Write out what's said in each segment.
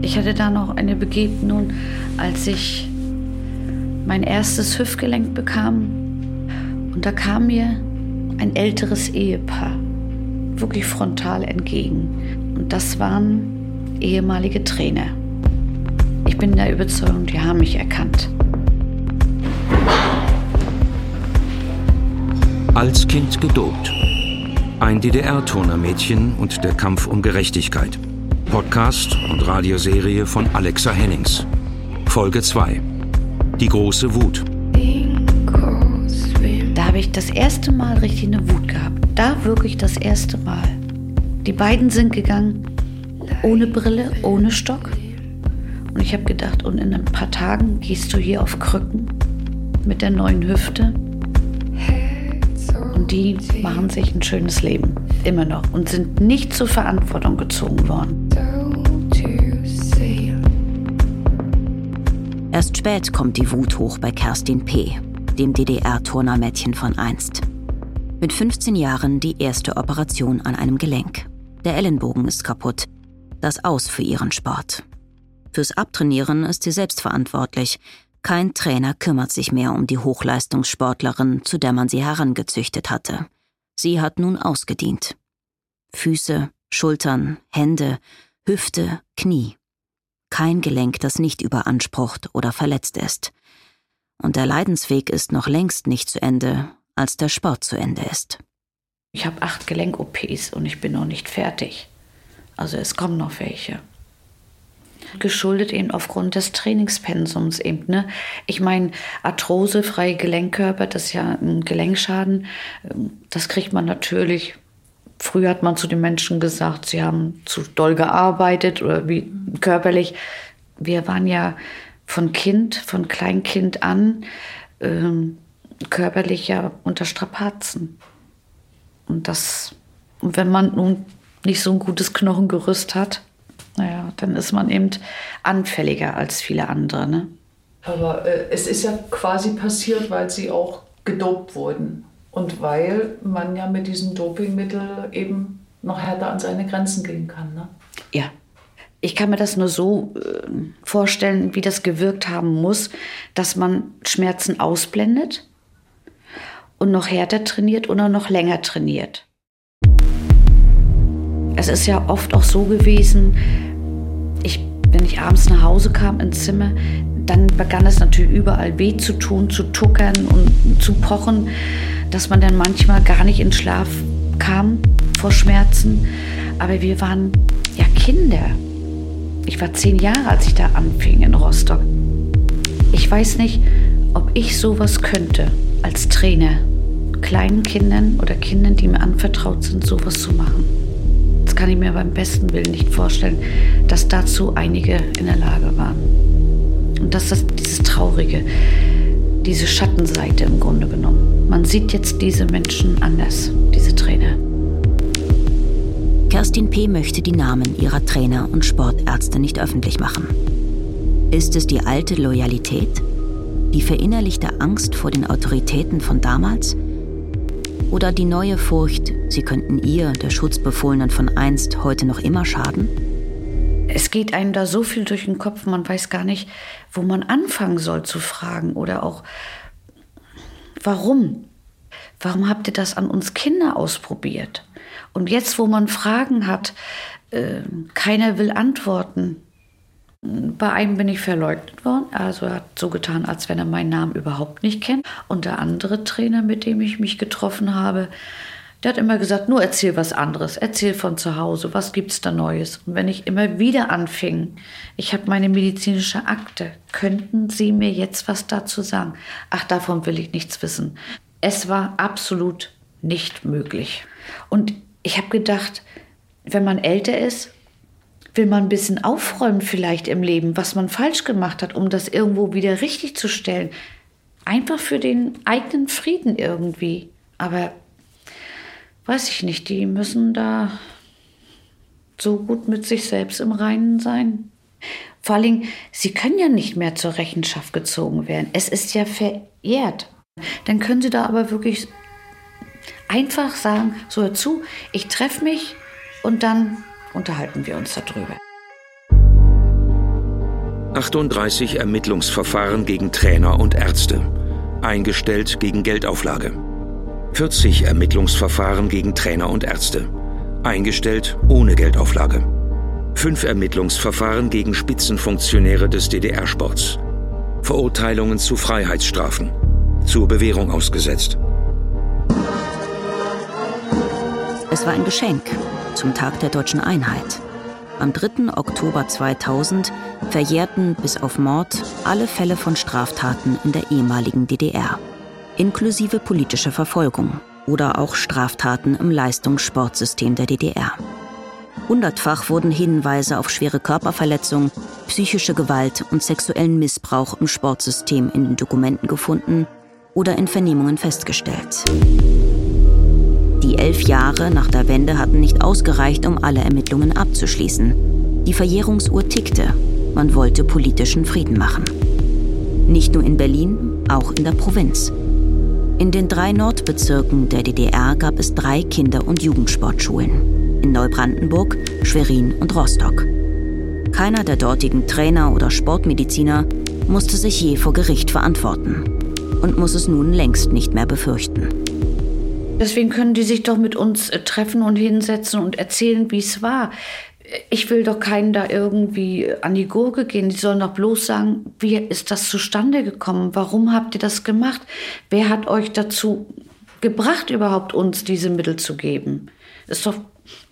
Ich hatte da noch eine Begegnung, als ich mein erstes Hüftgelenk bekam. Und da kam mir ein älteres Ehepaar wirklich frontal entgegen. Und das waren ehemalige Trainer. Ich bin der Überzeugung, die haben mich erkannt. Als Kind gedopt. Ein DDR-Turnermädchen und der Kampf um Gerechtigkeit. Podcast und Radioserie von Alexa Hennings. Folge 2. Die große Wut. Da habe ich das erste Mal richtig eine Wut gehabt. Da wirklich das erste Mal. Die beiden sind gegangen ohne Brille, ohne Stock. Und ich habe gedacht, und in ein paar Tagen gehst du hier auf Krücken mit der neuen Hüfte. Und die machen sich ein schönes Leben. Immer noch. Und sind nicht zur Verantwortung gezogen worden. Erst spät kommt die Wut hoch bei Kerstin P., dem DDR-Turnermädchen von einst. Mit 15 Jahren die erste Operation an einem Gelenk. Der Ellenbogen ist kaputt. Das Aus für ihren Sport. Fürs Abtrainieren ist sie selbstverantwortlich. Kein Trainer kümmert sich mehr um die Hochleistungssportlerin, zu der man sie herangezüchtet hatte. Sie hat nun ausgedient. Füße, Schultern, Hände, Hüfte, Knie. Kein Gelenk, das nicht überansprucht oder verletzt ist. Und der Leidensweg ist noch längst nicht zu Ende, als der Sport zu Ende ist. Ich habe acht Gelenk-OPs und ich bin noch nicht fertig. Also es kommen noch welche. Geschuldet eben aufgrund des Trainingspensums eben. Ne? Ich meine, Arthrose, freie Gelenkkörper, das ist ja ein Gelenkschaden. Das kriegt man natürlich. Früher hat man zu den Menschen gesagt, sie haben zu doll gearbeitet oder wie körperlich. Wir waren ja von Kind, von Kleinkind an ähm, körperlich ja unter Strapazen. Und das, und wenn man nun nicht so ein gutes Knochengerüst hat, naja, dann ist man eben anfälliger als viele andere. Ne? Aber äh, es ist ja quasi passiert, weil sie auch gedopt wurden. Und weil man ja mit diesem Dopingmittel eben noch härter an seine Grenzen gehen kann. Ne? Ja. Ich kann mir das nur so äh, vorstellen, wie das gewirkt haben muss, dass man Schmerzen ausblendet und noch härter trainiert oder noch länger trainiert. Es ist ja oft auch so gewesen, ich, wenn ich abends nach Hause kam ins Zimmer, dann begann es natürlich überall weh zu tun, zu tuckern und zu pochen, dass man dann manchmal gar nicht in Schlaf kam vor Schmerzen. Aber wir waren ja Kinder. Ich war zehn Jahre, als ich da anfing in Rostock. Ich weiß nicht, ob ich sowas könnte als Trainer, kleinen Kindern oder Kindern, die mir anvertraut sind, sowas zu machen. Das kann ich mir beim besten Willen nicht vorstellen, dass dazu einige in der Lage waren. Und das dieses Traurige, diese Schattenseite im Grunde genommen. Man sieht jetzt diese Menschen anders, diese Trainer. Kerstin P. möchte die Namen ihrer Trainer und Sportärzte nicht öffentlich machen. Ist es die alte Loyalität? Die verinnerlichte Angst vor den Autoritäten von damals? Oder die neue Furcht, sie könnten ihr, der Schutzbefohlenen von einst, heute noch immer schaden? Es geht einem da so viel durch den Kopf, man weiß gar nicht, wo man anfangen soll zu fragen oder auch, warum? Warum habt ihr das an uns Kinder ausprobiert? Und jetzt, wo man Fragen hat, äh, keiner will antworten. Bei einem bin ich verleugnet worden, also er hat so getan, als wenn er meinen Namen überhaupt nicht kennt. Und der andere Trainer, mit dem ich mich getroffen habe, der hat immer gesagt, nur erzähl was anderes, erzähl von zu Hause, was gibt's da Neues? Und wenn ich immer wieder anfing, ich habe meine medizinische Akte, könnten Sie mir jetzt was dazu sagen? Ach, davon will ich nichts wissen. Es war absolut nicht möglich. Und ich habe gedacht, wenn man älter ist, will man ein bisschen aufräumen vielleicht im Leben, was man falsch gemacht hat, um das irgendwo wieder richtig zu stellen. Einfach für den eigenen Frieden irgendwie. Aber weiß ich nicht, die müssen da so gut mit sich selbst im Reinen sein. Vor Dingen, sie können ja nicht mehr zur Rechenschaft gezogen werden. Es ist ja verehrt. Dann können sie da aber wirklich einfach sagen, so hör zu, ich treffe mich und dann unterhalten wir uns darüber. 38 Ermittlungsverfahren gegen Trainer und Ärzte, eingestellt gegen Geldauflage. 40 Ermittlungsverfahren gegen Trainer und Ärzte, eingestellt ohne Geldauflage. Fünf Ermittlungsverfahren gegen Spitzenfunktionäre des DDR-Sports. Verurteilungen zu Freiheitsstrafen, zur Bewährung ausgesetzt. Es war ein Geschenk zum Tag der deutschen Einheit. Am 3. Oktober 2000 verjährten bis auf Mord alle Fälle von Straftaten in der ehemaligen DDR, inklusive politischer Verfolgung oder auch Straftaten im Leistungssportsystem der DDR. Hundertfach wurden Hinweise auf schwere Körperverletzung, psychische Gewalt und sexuellen Missbrauch im Sportsystem in den Dokumenten gefunden oder in Vernehmungen festgestellt. Die elf Jahre nach der Wende hatten nicht ausgereicht, um alle Ermittlungen abzuschließen. Die Verjährungsuhr tickte. Man wollte politischen Frieden machen. Nicht nur in Berlin, auch in der Provinz. In den drei Nordbezirken der DDR gab es drei Kinder- und Jugendsportschulen. In Neubrandenburg, Schwerin und Rostock. Keiner der dortigen Trainer oder Sportmediziner musste sich je vor Gericht verantworten und muss es nun längst nicht mehr befürchten. Deswegen können die sich doch mit uns äh, treffen und hinsetzen und erzählen, wie es war. Ich will doch keinen da irgendwie an die Gurke gehen. Die sollen doch bloß sagen, wie ist das zustande gekommen? Warum habt ihr das gemacht? Wer hat euch dazu gebracht, überhaupt uns diese Mittel zu geben? Ist doch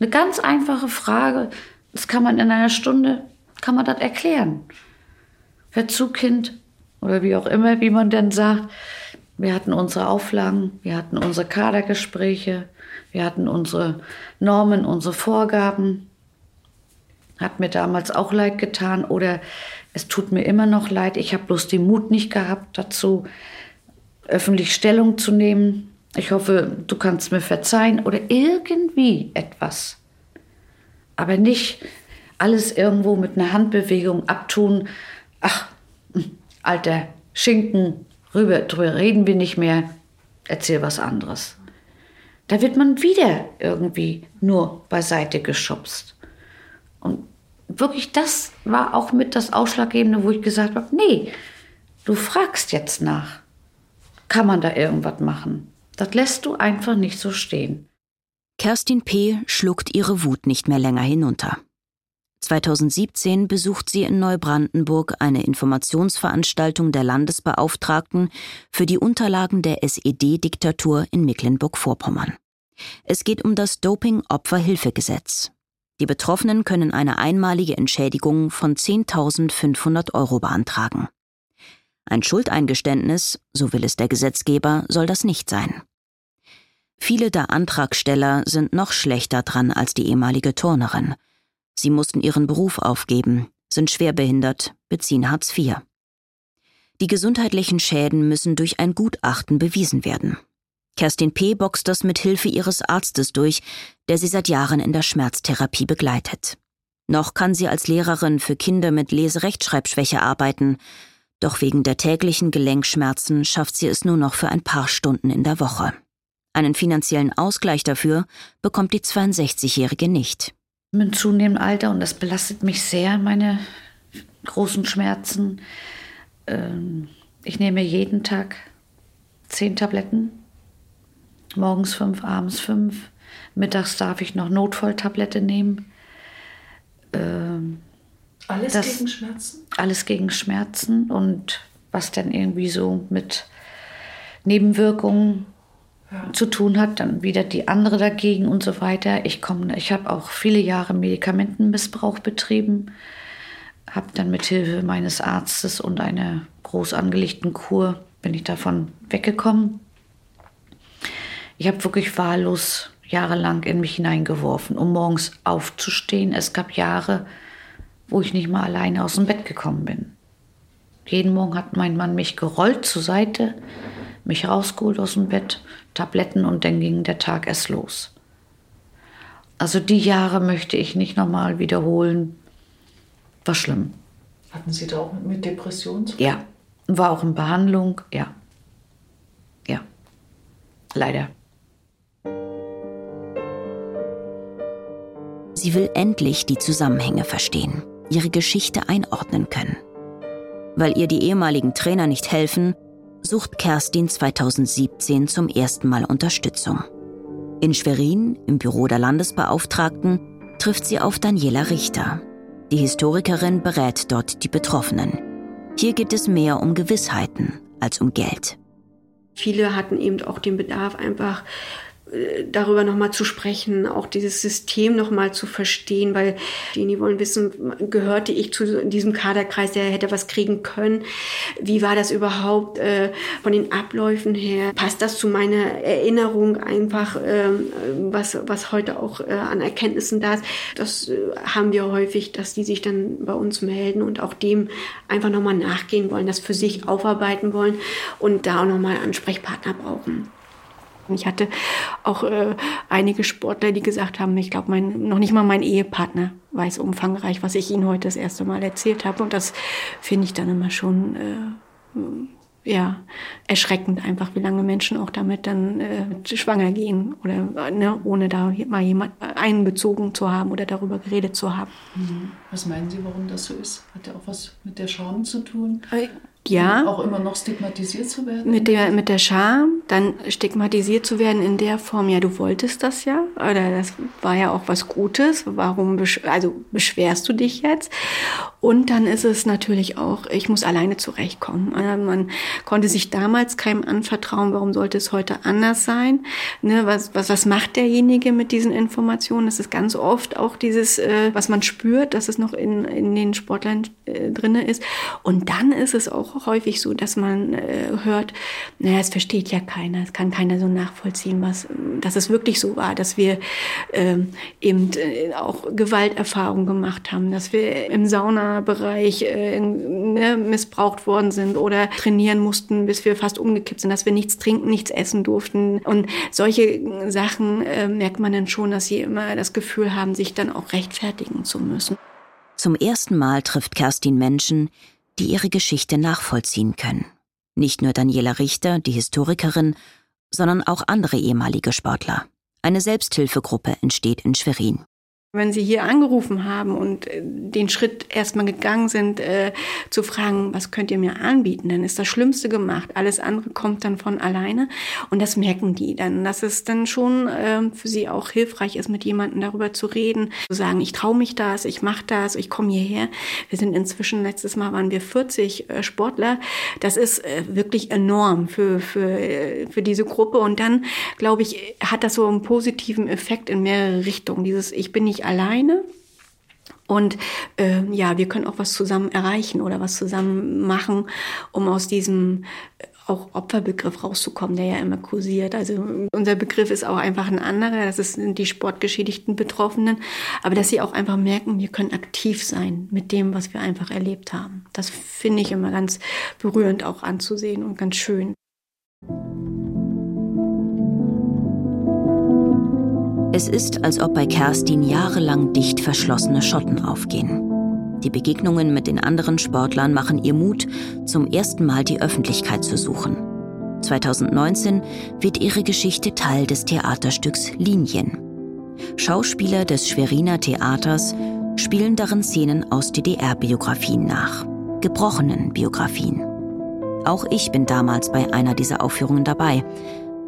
eine ganz einfache Frage. Das kann man in einer Stunde, kann man das erklären. Hör zu, Kind, oder wie auch immer, wie man denn sagt. Wir hatten unsere Auflagen, wir hatten unsere Kadergespräche, wir hatten unsere Normen, unsere Vorgaben. Hat mir damals auch leid getan oder es tut mir immer noch leid. Ich habe bloß den Mut nicht gehabt dazu, öffentlich Stellung zu nehmen. Ich hoffe, du kannst mir verzeihen oder irgendwie etwas. Aber nicht alles irgendwo mit einer Handbewegung abtun. Ach, alter Schinken, rüber, drüber reden wir nicht mehr, erzähl was anderes. Da wird man wieder irgendwie nur beiseite geschubst. Und wirklich, das war auch mit das Ausschlaggebende, wo ich gesagt habe, nee, du fragst jetzt nach. Kann man da irgendwas machen? Das lässt du einfach nicht so stehen. Kerstin P. schluckt ihre Wut nicht mehr länger hinunter. 2017 besucht sie in Neubrandenburg eine Informationsveranstaltung der Landesbeauftragten für die Unterlagen der SED-Diktatur in Mecklenburg-Vorpommern. Es geht um das Doping-Opferhilfegesetz. Die Betroffenen können eine einmalige Entschädigung von 10.500 Euro beantragen. Ein Schuldeingeständnis, so will es der Gesetzgeber, soll das nicht sein. Viele der Antragsteller sind noch schlechter dran als die ehemalige Turnerin. Sie mussten ihren Beruf aufgeben, sind schwerbehindert, beziehen Hartz IV. Die gesundheitlichen Schäden müssen durch ein Gutachten bewiesen werden. Kerstin P. boxt das mit Hilfe ihres Arztes durch, der sie seit Jahren in der Schmerztherapie begleitet. Noch kann sie als Lehrerin für Kinder mit Leserechtschreibschwäche arbeiten, doch wegen der täglichen Gelenkschmerzen schafft sie es nur noch für ein paar Stunden in der Woche. Einen finanziellen Ausgleich dafür bekommt die 62-Jährige nicht mit zunehmendem Alter und das belastet mich sehr, meine großen Schmerzen. Ähm, ich nehme jeden Tag zehn Tabletten. Morgens fünf, abends fünf. Mittags darf ich noch Notfalltablette nehmen. Ähm, alles das, gegen Schmerzen? Alles gegen Schmerzen und was dann irgendwie so mit Nebenwirkungen ja. zu tun hat, dann wieder die andere dagegen und so weiter. Ich komme, ich habe auch viele Jahre Medikamentenmissbrauch betrieben, habe dann mit Hilfe meines Arztes und einer groß angelegten Kur bin ich davon weggekommen. Ich habe wirklich wahllos jahrelang in mich hineingeworfen, um morgens aufzustehen. Es gab Jahre, wo ich nicht mal alleine aus dem Bett gekommen bin. Jeden Morgen hat mein Mann mich gerollt zur Seite, mich rausgeholt aus dem Bett, Tabletten und dann ging der Tag erst los. Also die Jahre möchte ich nicht nochmal wiederholen. War schlimm. Hatten Sie da auch mit Depressionen zu tun? Ja. War auch in Behandlung, ja. Ja. Leider. Sie will endlich die Zusammenhänge verstehen, ihre Geschichte einordnen können. Weil ihr die ehemaligen Trainer nicht helfen, sucht Kerstin 2017 zum ersten Mal Unterstützung. In Schwerin, im Büro der Landesbeauftragten, trifft sie auf Daniela Richter. Die Historikerin berät dort die Betroffenen. Hier geht es mehr um Gewissheiten als um Geld. Viele hatten eben auch den Bedarf, einfach darüber nochmal zu sprechen, auch dieses System nochmal zu verstehen, weil die wollen wissen, gehörte ich zu diesem Kaderkreis, der hätte was kriegen können? Wie war das überhaupt äh, von den Abläufen her? Passt das zu meiner Erinnerung einfach, äh, was, was heute auch äh, an Erkenntnissen da ist? Das äh, haben wir häufig, dass die sich dann bei uns melden und auch dem einfach nochmal nachgehen wollen, das für sich aufarbeiten wollen und da auch nochmal Ansprechpartner brauchen. Ich hatte auch äh, einige Sportler, die gesagt haben, ich glaube, noch nicht mal mein Ehepartner weiß umfangreich, was ich Ihnen heute das erste Mal erzählt habe. Und das finde ich dann immer schon äh, ja, erschreckend einfach, wie lange Menschen auch damit dann äh, schwanger gehen oder ne, ohne da mal jemand einbezogen zu haben oder darüber geredet zu haben. Mhm. Was meinen Sie, warum das so ist? Hat ja auch was mit der Scham zu tun? Ja. Auch immer noch stigmatisiert zu werden? Mit der, mit der Scham, dann stigmatisiert zu werden in der Form, ja, du wolltest das ja, oder das war ja auch was Gutes, warum, besch also beschwerst du dich jetzt? Und dann ist es natürlich auch, ich muss alleine zurechtkommen. Man konnte sich damals keinem anvertrauen, warum sollte es heute anders sein? Ne, was, was, was macht derjenige mit diesen Informationen? Das ist ganz oft auch dieses, äh, was man spürt, dass es noch in, in den Sportlern äh, drinne ist. Und dann ist es auch häufig so, dass man äh, hört, naja, es versteht ja keiner, es kann keiner so nachvollziehen, was, dass es wirklich so war, dass wir ähm, eben auch Gewalterfahrungen gemacht haben, dass wir im Saunabereich äh, ne, missbraucht worden sind oder trainieren mussten, bis wir fast umgekippt sind, dass wir nichts trinken, nichts essen durften. Und solche Sachen äh, merkt man dann schon, dass sie immer das Gefühl haben, sich dann auch rechtfertigen zu müssen. Zum ersten Mal trifft Kerstin Menschen, die ihre Geschichte nachvollziehen können. Nicht nur Daniela Richter, die Historikerin, sondern auch andere ehemalige Sportler. Eine Selbsthilfegruppe entsteht in Schwerin. Wenn Sie hier angerufen haben und äh, den Schritt erstmal gegangen sind, äh, zu fragen, was könnt ihr mir anbieten, dann ist das Schlimmste gemacht. Alles andere kommt dann von alleine und das merken die dann, dass es dann schon äh, für sie auch hilfreich ist, mit jemandem darüber zu reden, zu sagen, ich traue mich das, ich mache das, ich komme hierher. Wir sind inzwischen, letztes Mal waren wir 40 äh, Sportler. Das ist äh, wirklich enorm für, für, äh, für diese Gruppe und dann, glaube ich, hat das so einen positiven Effekt in mehrere Richtungen. Dieses, ich bin nicht alleine. Und äh, ja, wir können auch was zusammen erreichen oder was zusammen machen, um aus diesem äh, auch Opferbegriff rauszukommen, der ja immer kursiert. Also unser Begriff ist auch einfach ein anderer, das sind die sportgeschädigten Betroffenen, aber dass sie auch einfach merken, wir können aktiv sein mit dem, was wir einfach erlebt haben. Das finde ich immer ganz berührend auch anzusehen und ganz schön. Es ist, als ob bei Kerstin jahrelang dicht verschlossene Schotten aufgehen. Die Begegnungen mit den anderen Sportlern machen ihr Mut, zum ersten Mal die Öffentlichkeit zu suchen. 2019 wird ihre Geschichte Teil des Theaterstücks Linien. Schauspieler des Schweriner Theaters spielen darin Szenen aus DDR-Biografien nach, gebrochenen Biografien. Auch ich bin damals bei einer dieser Aufführungen dabei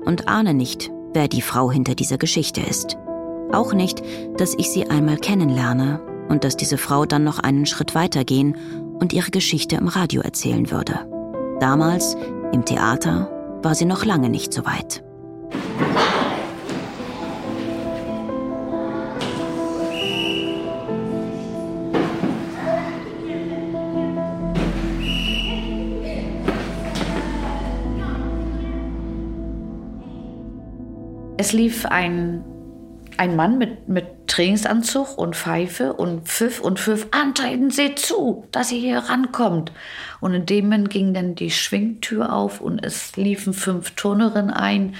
und ahne nicht, wer die Frau hinter dieser Geschichte ist. Auch nicht, dass ich sie einmal kennenlerne und dass diese Frau dann noch einen Schritt weitergehen und ihre Geschichte im Radio erzählen würde. Damals, im Theater, war sie noch lange nicht so weit. Es lief ein, ein Mann mit, mit Trainingsanzug und Pfeife und Pfiff und Pfiff. Antreten Sie zu, dass ihr hier rankommt. Und in dem Moment ging dann die Schwingtür auf und es liefen fünf Turnerinnen ein.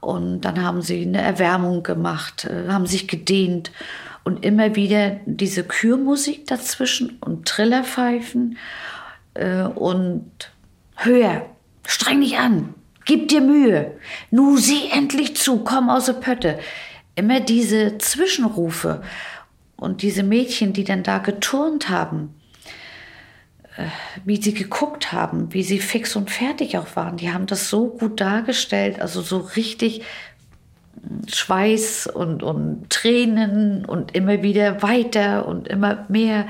Und dann haben sie eine Erwärmung gemacht, äh, haben sich gedehnt und immer wieder diese Kürmusik dazwischen und Trillerpfeifen äh, und höher, streng dich an, Gib dir Mühe. Nu sieh endlich zu, komm aus der Pötte. Immer diese Zwischenrufe und diese Mädchen, die dann da geturnt haben. wie sie geguckt haben, wie sie fix und fertig auch waren. Die haben das so gut dargestellt, also so richtig Schweiß und, und Tränen und immer wieder weiter und immer mehr,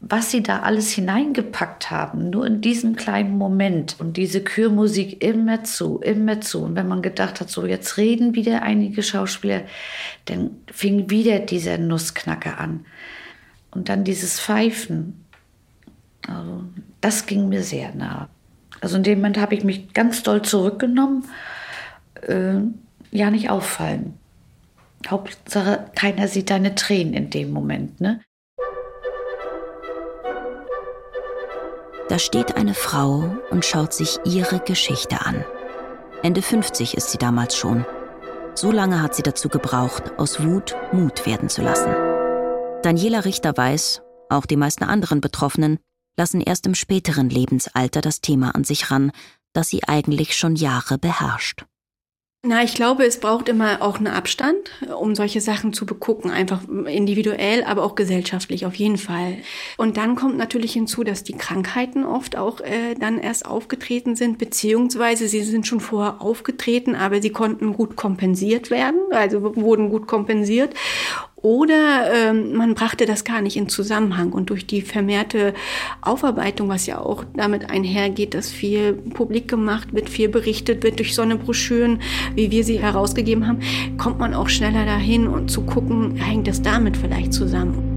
was sie da alles hineingepackt haben, nur in diesem kleinen Moment und diese Chörmusik immer zu, immer zu. Und wenn man gedacht hat, so jetzt reden wieder einige Schauspieler, dann fing wieder dieser Nussknacker an. Und dann dieses Pfeifen. Also, das ging mir sehr nah. Also in dem Moment habe ich mich ganz doll zurückgenommen. Äh, ja nicht auffallen. Hauptsache, keiner sieht deine Tränen in dem Moment, ne? Da steht eine Frau und schaut sich ihre Geschichte an. Ende 50 ist sie damals schon. So lange hat sie dazu gebraucht, aus Wut Mut werden zu lassen. Daniela Richter weiß, auch die meisten anderen Betroffenen lassen erst im späteren Lebensalter das Thema an sich ran, das sie eigentlich schon Jahre beherrscht. Na, ich glaube, es braucht immer auch einen Abstand, um solche Sachen zu begucken, einfach individuell, aber auch gesellschaftlich auf jeden Fall. Und dann kommt natürlich hinzu, dass die Krankheiten oft auch äh, dann erst aufgetreten sind, beziehungsweise sie sind schon vorher aufgetreten, aber sie konnten gut kompensiert werden, also wurden gut kompensiert. Oder ähm, man brachte das gar nicht in Zusammenhang. Und durch die vermehrte Aufarbeitung, was ja auch damit einhergeht, dass viel publik gemacht wird, viel berichtet wird durch so eine Broschüren, wie wir sie herausgegeben haben, kommt man auch schneller dahin und zu gucken, hängt das damit vielleicht zusammen.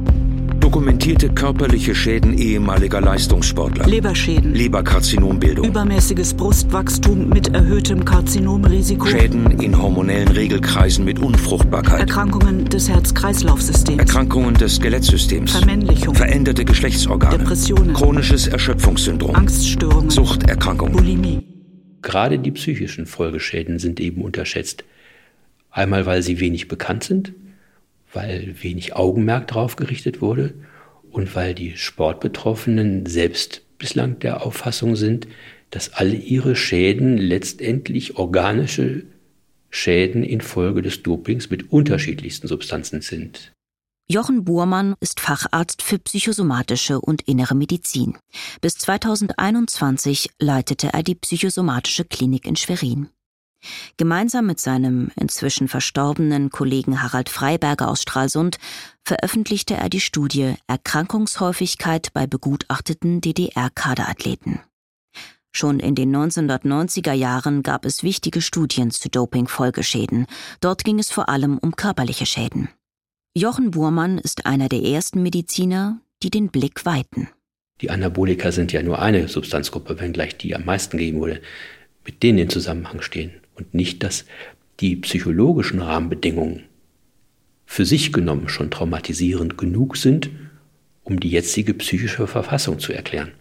Dokumentierte körperliche Schäden ehemaliger Leistungssportler. Leberschäden. Leberkarzinombildung. Übermäßiges Brustwachstum mit erhöhtem Karzinomrisiko. Schäden in hormonellen Regelkreisen mit Unfruchtbarkeit. Erkrankungen des Herz-Kreislauf-Systems. Erkrankungen des Skelettsystems. Vermännlichung. Veränderte Geschlechtsorgane. Depressionen. Chronisches Erschöpfungssyndrom. Angststörungen. Suchterkrankungen. Bulimie. Gerade die psychischen Folgeschäden sind eben unterschätzt. Einmal, weil sie wenig bekannt sind weil wenig Augenmerk darauf gerichtet wurde und weil die Sportbetroffenen selbst bislang der Auffassung sind, dass alle ihre Schäden letztendlich organische Schäden infolge des Dopings mit unterschiedlichsten Substanzen sind. Jochen Buhrmann ist Facharzt für psychosomatische und innere Medizin. Bis 2021 leitete er die psychosomatische Klinik in Schwerin. Gemeinsam mit seinem inzwischen verstorbenen Kollegen Harald Freiberger aus Stralsund veröffentlichte er die Studie Erkrankungshäufigkeit bei begutachteten DDR-Kaderathleten. Schon in den 1990er Jahren gab es wichtige Studien zu Doping-Folgeschäden. Dort ging es vor allem um körperliche Schäden. Jochen Burmann ist einer der ersten Mediziner, die den Blick weiten. Die Anabolika sind ja nur eine Substanzgruppe, wenngleich die am meisten gegeben wurde, mit denen in Zusammenhang stehen und nicht, dass die psychologischen Rahmenbedingungen für sich genommen schon traumatisierend genug sind, um die jetzige psychische Verfassung zu erklären.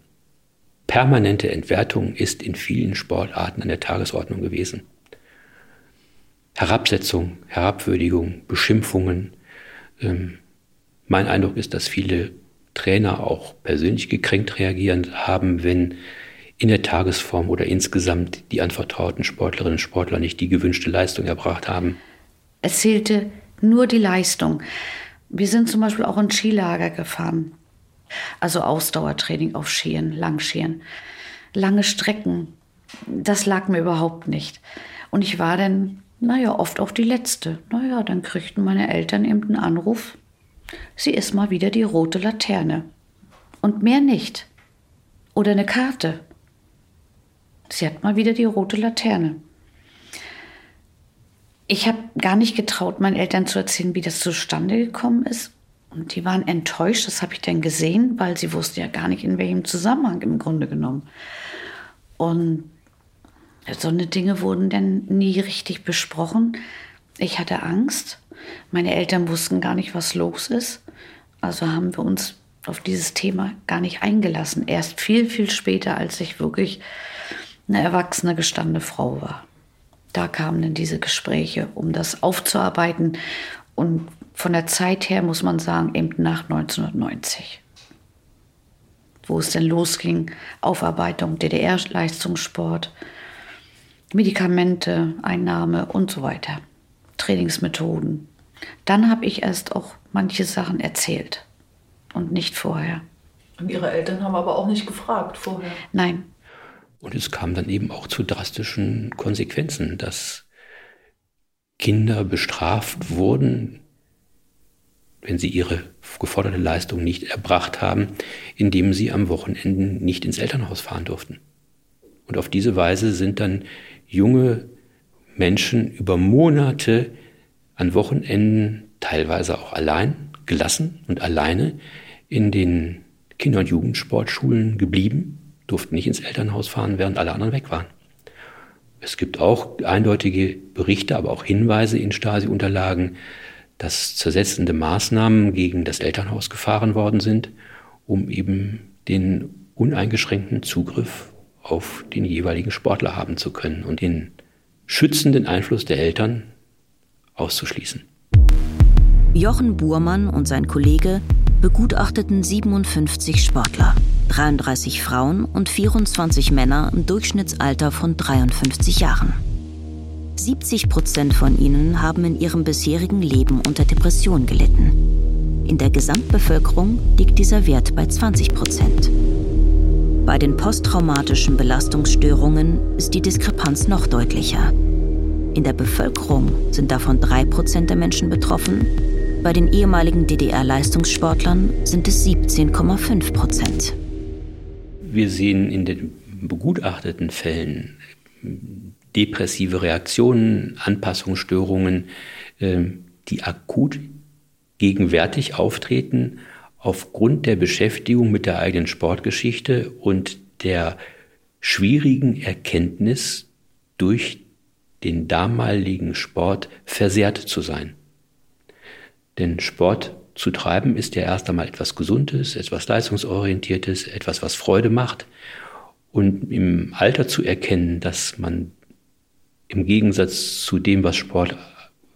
Permanente Entwertung ist in vielen Sportarten an der Tagesordnung gewesen. Herabsetzung, Herabwürdigung, Beschimpfungen. Ähm, mein Eindruck ist, dass viele Trainer auch persönlich gekränkt reagieren haben, wenn in der Tagesform oder insgesamt die anvertrauten Sportlerinnen und Sportler nicht die gewünschte Leistung erbracht haben? Es zählte nur die Leistung. Wir sind zum Beispiel auch in Skilager gefahren. Also Ausdauertraining auf Skiern, Langskiern. Lange Strecken. Das lag mir überhaupt nicht. Und ich war dann, naja, oft auch die Letzte. Naja, dann kriegten meine Eltern eben einen Anruf. Sie ist mal wieder die rote Laterne. Und mehr nicht. Oder eine Karte. Sie hat mal wieder die rote Laterne. Ich habe gar nicht getraut, meinen Eltern zu erzählen, wie das zustande gekommen ist. Und die waren enttäuscht, das habe ich dann gesehen, weil sie wussten ja gar nicht, in welchem Zusammenhang im Grunde genommen. Und so eine Dinge wurden dann nie richtig besprochen. Ich hatte Angst. Meine Eltern wussten gar nicht, was los ist. Also haben wir uns auf dieses Thema gar nicht eingelassen. Erst viel, viel später, als ich wirklich eine erwachsene, gestandene Frau war. Da kamen dann diese Gespräche, um das aufzuarbeiten. Und von der Zeit her muss man sagen, eben nach 1990. Wo es denn losging, Aufarbeitung, DDR-Leistungssport, Medikamente, Einnahme und so weiter, Trainingsmethoden. Dann habe ich erst auch manche Sachen erzählt und nicht vorher. Und ihre Eltern haben aber auch nicht gefragt vorher. Nein. Und es kam dann eben auch zu drastischen Konsequenzen, dass Kinder bestraft wurden, wenn sie ihre geforderte Leistung nicht erbracht haben, indem sie am Wochenende nicht ins Elternhaus fahren durften. Und auf diese Weise sind dann junge Menschen über Monate an Wochenenden, teilweise auch allein, gelassen und alleine in den Kinder- und Jugendsportschulen geblieben, durften nicht ins Elternhaus fahren, während alle anderen weg waren. Es gibt auch eindeutige Berichte, aber auch Hinweise in Stasi-Unterlagen, dass zersetzende Maßnahmen gegen das Elternhaus gefahren worden sind, um eben den uneingeschränkten Zugriff auf den jeweiligen Sportler haben zu können und den schützenden Einfluss der Eltern auszuschließen. Jochen Buhrmann und sein Kollege begutachteten 57 Sportler, 33 Frauen und 24 Männer im Durchschnittsalter von 53 Jahren. 70 Prozent von ihnen haben in ihrem bisherigen Leben unter Depression gelitten. In der Gesamtbevölkerung liegt dieser Wert bei 20 Prozent. Bei den posttraumatischen Belastungsstörungen ist die Diskrepanz noch deutlicher. In der Bevölkerung sind davon 3 Prozent der Menschen betroffen, bei den ehemaligen DDR-Leistungssportlern sind es 17,5 Prozent. Wir sehen in den begutachteten Fällen depressive Reaktionen, Anpassungsstörungen, ähm, die akut gegenwärtig auftreten aufgrund der Beschäftigung mit der eigenen Sportgeschichte und der schwierigen Erkenntnis, durch den damaligen Sport versehrt zu sein. Denn Sport zu treiben ist ja erst einmal etwas Gesundes, etwas Leistungsorientiertes, etwas, was Freude macht. Und im Alter zu erkennen, dass man im Gegensatz zu dem, was Sport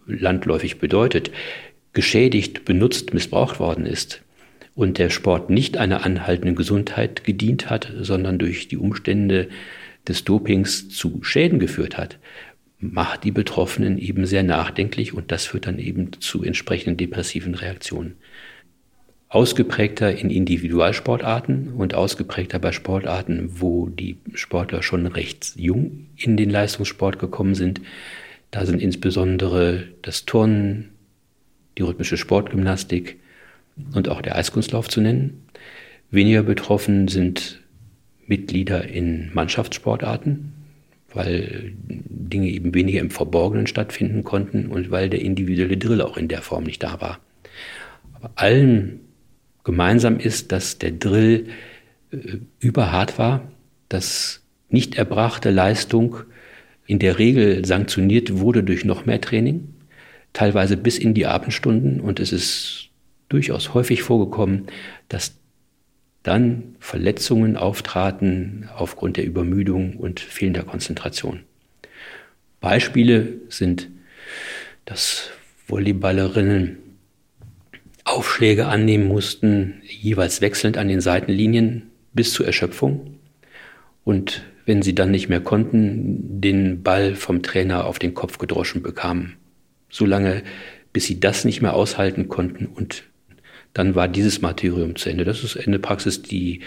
landläufig bedeutet, geschädigt, benutzt, missbraucht worden ist und der Sport nicht einer anhaltenden Gesundheit gedient hat, sondern durch die Umstände des Dopings zu Schäden geführt hat, macht die Betroffenen eben sehr nachdenklich und das führt dann eben zu entsprechenden depressiven Reaktionen. Ausgeprägter in Individualsportarten und ausgeprägter bei Sportarten, wo die Sportler schon recht jung in den Leistungssport gekommen sind. Da sind insbesondere das Turnen, die rhythmische Sportgymnastik und auch der Eiskunstlauf zu nennen. Weniger betroffen sind Mitglieder in Mannschaftssportarten, weil Dinge eben weniger im Verborgenen stattfinden konnten und weil der individuelle Drill auch in der Form nicht da war. Aber allen Gemeinsam ist, dass der Drill äh, überhart war, dass nicht erbrachte Leistung in der Regel sanktioniert wurde durch noch mehr Training, teilweise bis in die Abendstunden. Und es ist durchaus häufig vorgekommen, dass dann Verletzungen auftraten aufgrund der Übermüdung und fehlender Konzentration. Beispiele sind, dass Volleyballerinnen Aufschläge annehmen mussten, jeweils wechselnd an den Seitenlinien bis zur Erschöpfung. Und wenn sie dann nicht mehr konnten, den Ball vom Trainer auf den Kopf gedroschen bekamen. So lange, bis sie das nicht mehr aushalten konnten und dann war dieses Martyrium zu Ende. Das ist eine Praxis, die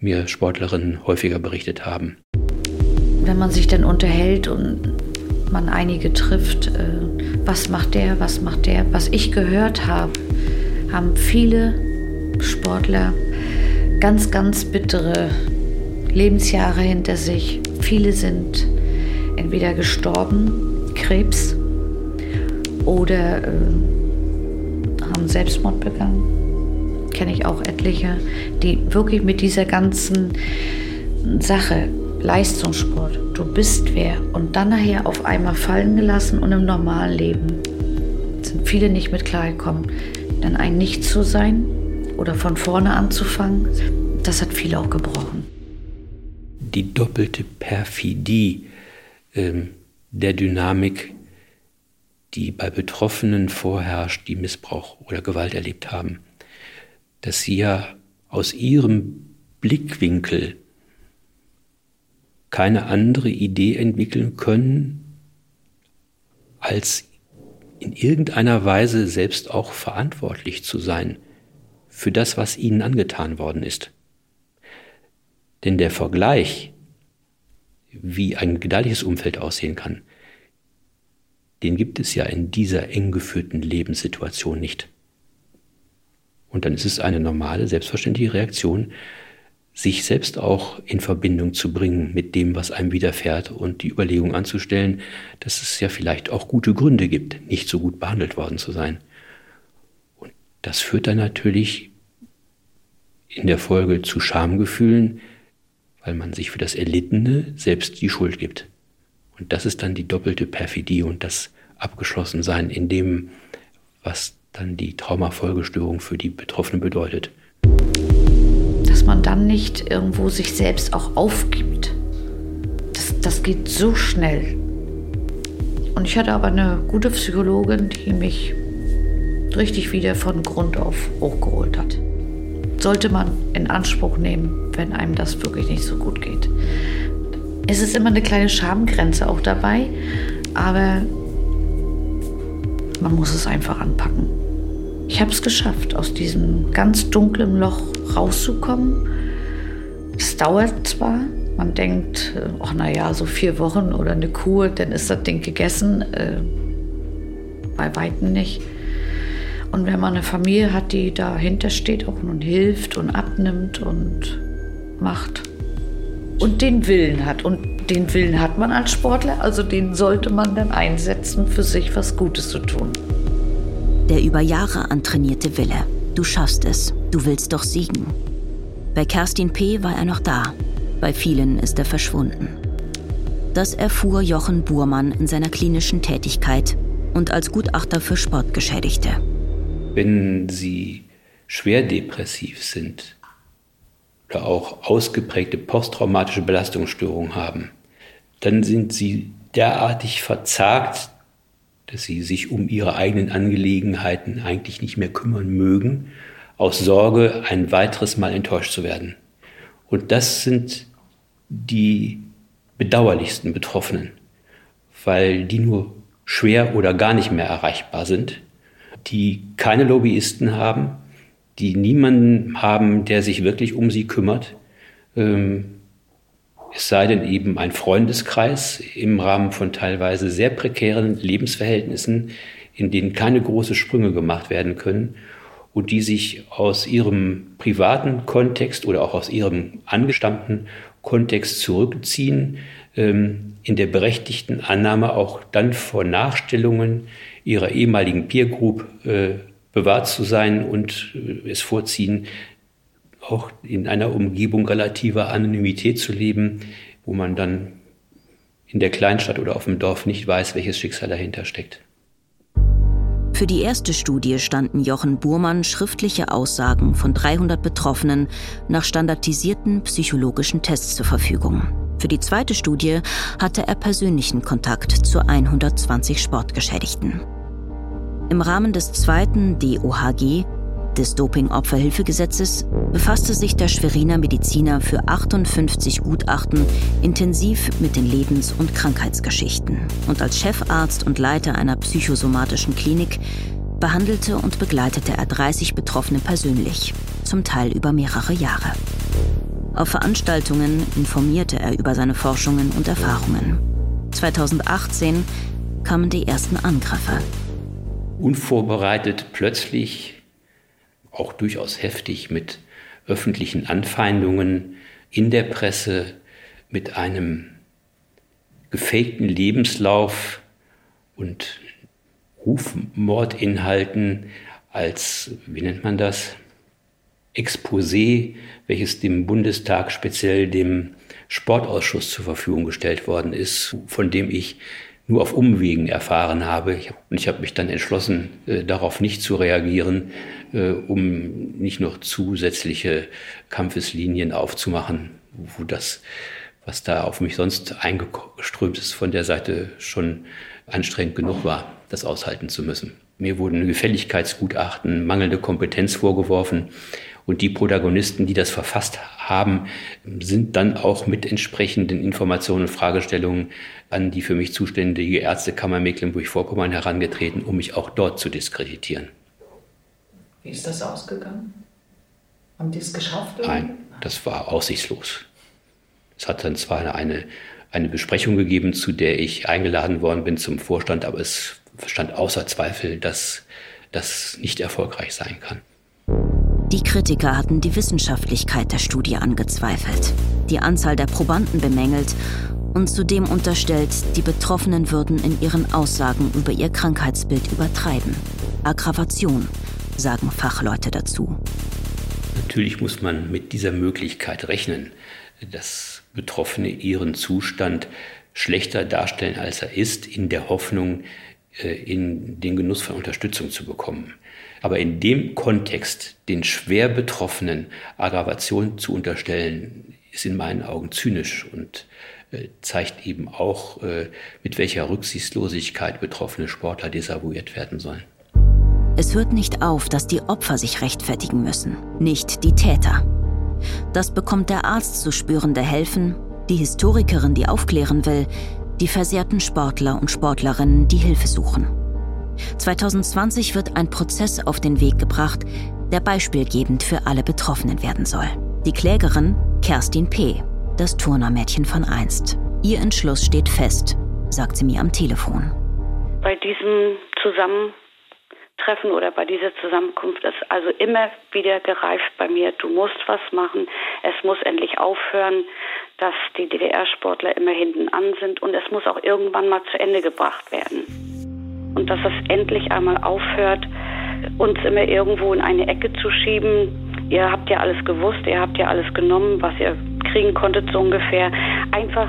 mir Sportlerinnen häufiger berichtet haben. Wenn man sich dann unterhält und man einige trifft, äh, was macht der, was macht der, was ich gehört habe, haben viele Sportler ganz, ganz bittere Lebensjahre hinter sich. Viele sind entweder gestorben, Krebs, oder äh, haben Selbstmord begangen. Kenne ich auch etliche, die wirklich mit dieser ganzen Sache, Leistungssport, du bist wer, und dann nachher auf einmal fallen gelassen und im normalen Leben sind viele nicht mit klargekommen dann ein Nichts zu sein oder von vorne anzufangen, das hat viele auch gebrochen. Die doppelte Perfidie ähm, der Dynamik, die bei Betroffenen vorherrscht, die Missbrauch oder Gewalt erlebt haben, dass sie ja aus ihrem Blickwinkel keine andere Idee entwickeln können, als in irgendeiner Weise selbst auch verantwortlich zu sein für das, was ihnen angetan worden ist. Denn der Vergleich, wie ein gedankliches Umfeld aussehen kann, den gibt es ja in dieser eng geführten Lebenssituation nicht. Und dann ist es eine normale, selbstverständliche Reaktion, sich selbst auch in Verbindung zu bringen mit dem, was einem widerfährt und die Überlegung anzustellen, dass es ja vielleicht auch gute Gründe gibt, nicht so gut behandelt worden zu sein. Und das führt dann natürlich in der Folge zu Schamgefühlen, weil man sich für das Erlittene selbst die Schuld gibt. Und das ist dann die doppelte Perfidie und das Abgeschlossensein in dem, was dann die Traumafolgestörung für die Betroffenen bedeutet. Dass man dann nicht irgendwo sich selbst auch aufgibt. Das, das geht so schnell. Und ich hatte aber eine gute Psychologin, die mich richtig wieder von Grund auf hochgeholt hat. Sollte man in Anspruch nehmen, wenn einem das wirklich nicht so gut geht. Es ist immer eine kleine Schamgrenze auch dabei, aber man muss es einfach anpacken. Ich habe es geschafft, aus diesem ganz dunklen Loch rauszukommen. Es dauert zwar, man denkt, ach naja, so vier Wochen oder eine Kur, dann ist das Ding gegessen. Äh, bei Weitem nicht. Und wenn man eine Familie hat, die dahinter steht auch und hilft und abnimmt und macht und den Willen hat. Und den Willen hat man als Sportler, also den sollte man dann einsetzen, für sich was Gutes zu tun. Der über Jahre antrainierte Wille. Du schaffst es. Du willst doch siegen. Bei Kerstin P. war er noch da. Bei vielen ist er verschwunden. Das erfuhr Jochen Burmann in seiner klinischen Tätigkeit und als Gutachter für Sportgeschädigte. Wenn Sie schwer depressiv sind oder auch ausgeprägte posttraumatische Belastungsstörungen haben, dann sind Sie derartig verzagt, dass Sie sich um Ihre eigenen Angelegenheiten eigentlich nicht mehr kümmern mögen, aus Sorge, ein weiteres Mal enttäuscht zu werden. Und das sind die bedauerlichsten Betroffenen, weil die nur schwer oder gar nicht mehr erreichbar sind die keine Lobbyisten haben, die niemanden haben, der sich wirklich um sie kümmert. Ähm, es sei denn eben ein Freundeskreis im Rahmen von teilweise sehr prekären Lebensverhältnissen, in denen keine großen Sprünge gemacht werden können und die sich aus ihrem privaten Kontext oder auch aus ihrem angestammten Kontext zurückziehen, ähm, in der berechtigten Annahme auch dann vor Nachstellungen ihrer ehemaligen Peer Group äh, bewahrt zu sein und äh, es vorziehen, auch in einer Umgebung relativer Anonymität zu leben, wo man dann in der Kleinstadt oder auf dem Dorf nicht weiß, welches Schicksal dahinter steckt. Für die erste Studie standen Jochen Burmann schriftliche Aussagen von 300 Betroffenen nach standardisierten psychologischen Tests zur Verfügung. Für die zweite Studie hatte er persönlichen Kontakt zu 120 Sportgeschädigten. Im Rahmen des zweiten DOHG, des Doping-Opferhilfegesetzes, befasste sich der Schweriner Mediziner für 58 Gutachten intensiv mit den Lebens- und Krankheitsgeschichten. Und als Chefarzt und Leiter einer psychosomatischen Klinik behandelte und begleitete er 30 Betroffene persönlich, zum Teil über mehrere Jahre. Auf Veranstaltungen informierte er über seine Forschungen und Erfahrungen. 2018 kamen die ersten Angriffe unvorbereitet plötzlich, auch durchaus heftig mit öffentlichen Anfeindungen in der Presse, mit einem gefakten Lebenslauf und Rufmordinhalten als, wie nennt man das, Exposé, welches dem Bundestag speziell dem Sportausschuss zur Verfügung gestellt worden ist, von dem ich nur auf Umwegen erfahren habe. Und ich habe mich dann entschlossen, äh, darauf nicht zu reagieren, äh, um nicht noch zusätzliche Kampfeslinien aufzumachen, wo das, was da auf mich sonst eingeströmt ist, von der Seite schon anstrengend genug war, das aushalten zu müssen. Mir wurden Gefälligkeitsgutachten, mangelnde Kompetenz vorgeworfen. Und die Protagonisten, die das verfasst haben, sind dann auch mit entsprechenden Informationen und Fragestellungen an die für mich zuständige Ärztekammer Mecklenburg-Vorpommern herangetreten, um mich auch dort zu diskreditieren. Wie ist das ausgegangen? Haben die es geschafft? Nein, das war aussichtslos. Es hat dann zwar eine, eine Besprechung gegeben, zu der ich eingeladen worden bin zum Vorstand, aber es stand außer Zweifel, dass das nicht erfolgreich sein kann. Die Kritiker hatten die Wissenschaftlichkeit der Studie angezweifelt, die Anzahl der Probanden bemängelt und zudem unterstellt, die Betroffenen würden in ihren Aussagen über ihr Krankheitsbild übertreiben. Aggravation, sagen Fachleute dazu. Natürlich muss man mit dieser Möglichkeit rechnen, dass Betroffene ihren Zustand schlechter darstellen, als er ist, in der Hoffnung, in den Genuss von Unterstützung zu bekommen. Aber in dem Kontext den schwer Betroffenen Aggravation zu unterstellen, ist in meinen Augen zynisch und äh, zeigt eben auch, äh, mit welcher Rücksichtslosigkeit betroffene Sportler desavouiert werden sollen. Es hört nicht auf, dass die Opfer sich rechtfertigen müssen, nicht die Täter. Das bekommt der Arzt zu spüren, der helfen, die Historikerin, die aufklären will, die versehrten Sportler und Sportlerinnen, die Hilfe suchen. 2020 wird ein Prozess auf den Weg gebracht, der beispielgebend für alle Betroffenen werden soll. Die Klägerin Kerstin P., das Turnermädchen von einst. Ihr Entschluss steht fest, sagt sie mir am Telefon. Bei diesem Zusammentreffen oder bei dieser Zusammenkunft ist also immer wieder gereift bei mir, du musst was machen, es muss endlich aufhören, dass die DDR-Sportler immer hinten an sind und es muss auch irgendwann mal zu Ende gebracht werden und dass es endlich einmal aufhört, uns immer irgendwo in eine Ecke zu schieben. Ihr habt ja alles gewusst, ihr habt ja alles genommen, was ihr kriegen konntet, so ungefähr. Einfach,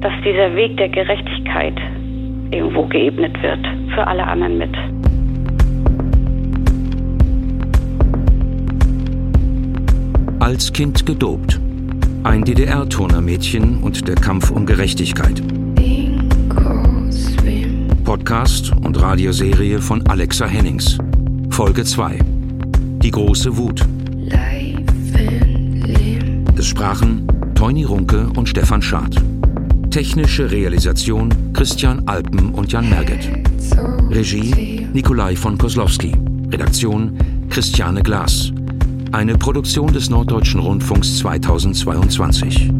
dass dieser Weg der Gerechtigkeit irgendwo geebnet wird, für alle anderen mit. Als Kind gedopt. Ein DDR-Turnermädchen und der Kampf um Gerechtigkeit. Podcast und Radioserie von Alexa Hennings. Folge 2. Die große Wut. Es sprachen Teuni Runke und Stefan Schad. Technische Realisation Christian Alpen und Jan Merget. Regie Nikolai von Koslowski. Redaktion Christiane Glas. Eine Produktion des Norddeutschen Rundfunks 2022.